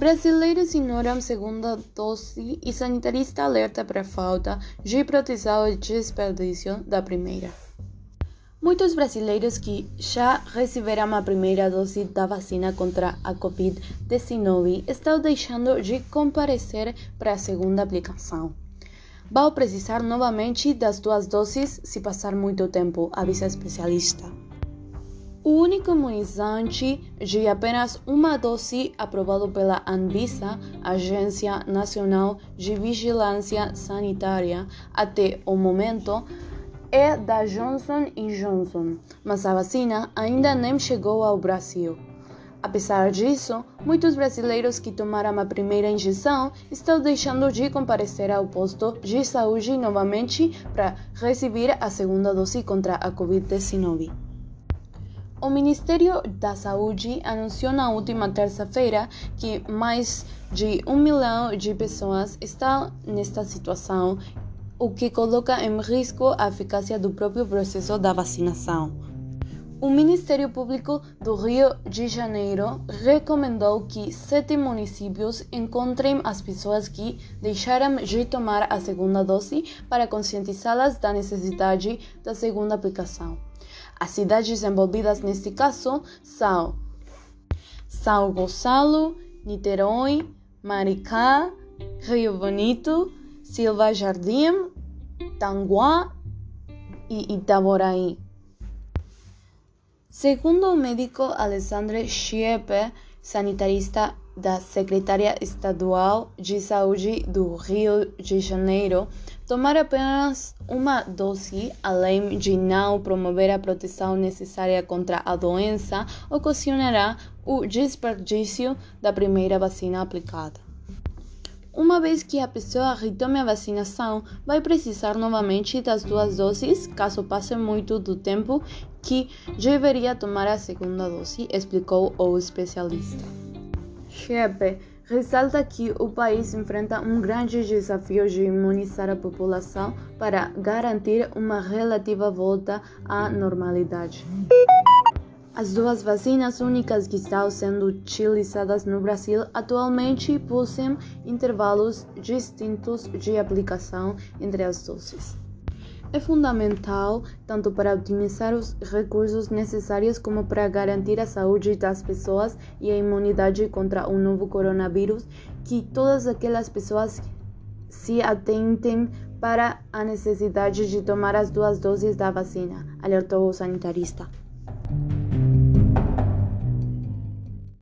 Brasileiros ignoram segunda dose e sanitarista alerta para falta de proteção e desperdício da primeira. Muitos brasileiros que já receberam a primeira dose da vacina contra a Covid-19 estão deixando de comparecer para a segunda aplicação. Vão precisar novamente das duas doses se passar muito tempo, avisa especialista. O único imunizante de apenas uma dose aprovado pela Anvisa, Agência Nacional de Vigilância Sanitária, até o momento é da Johnson Johnson, mas a vacina ainda nem chegou ao Brasil. Apesar disso, muitos brasileiros que tomaram a primeira injeção estão deixando de comparecer ao posto de saúde novamente para receber a segunda dose contra a Covid-19. O Ministério da Saúde anunciou na última terça-feira que mais de um milhão de pessoas estão nesta situação, o que coloca em risco a eficácia do próprio processo da vacinação. O Ministério Público do Rio de Janeiro recomendou que sete municípios encontrem as pessoas que deixaram de tomar a segunda dose para conscientizá-las da necessidade da segunda aplicação. As cidades envolvidas neste caso são São Gonçalo, Niterói, Maricá, Rio Bonito, Silva Jardim, Tanguá e Itaboraí. Segundo o médico Alessandro Schiepe, sanitarista da Secretaria Estadual de Saúde do Rio de Janeiro, Tomar apenas uma dose, além de não promover a proteção necessária contra a doença, ocasionará o desperdício da primeira vacina aplicada. Uma vez que a pessoa retome a vacinação, vai precisar novamente das duas doses, caso passe muito do tempo que deveria tomar a segunda dose, explicou o especialista. Chepe ressalta que o país enfrenta um grande desafio de imunizar a população para garantir uma relativa volta à normalidade. As duas vacinas únicas que estão sendo utilizadas no Brasil atualmente possuem intervalos distintos de aplicação entre as doses é fundamental tanto para otimizar os recursos necessários como para garantir a saúde das pessoas e a imunidade contra o novo coronavírus, que todas aquelas pessoas se atentem para a necessidade de tomar as duas doses da vacina, alertou o sanitarista.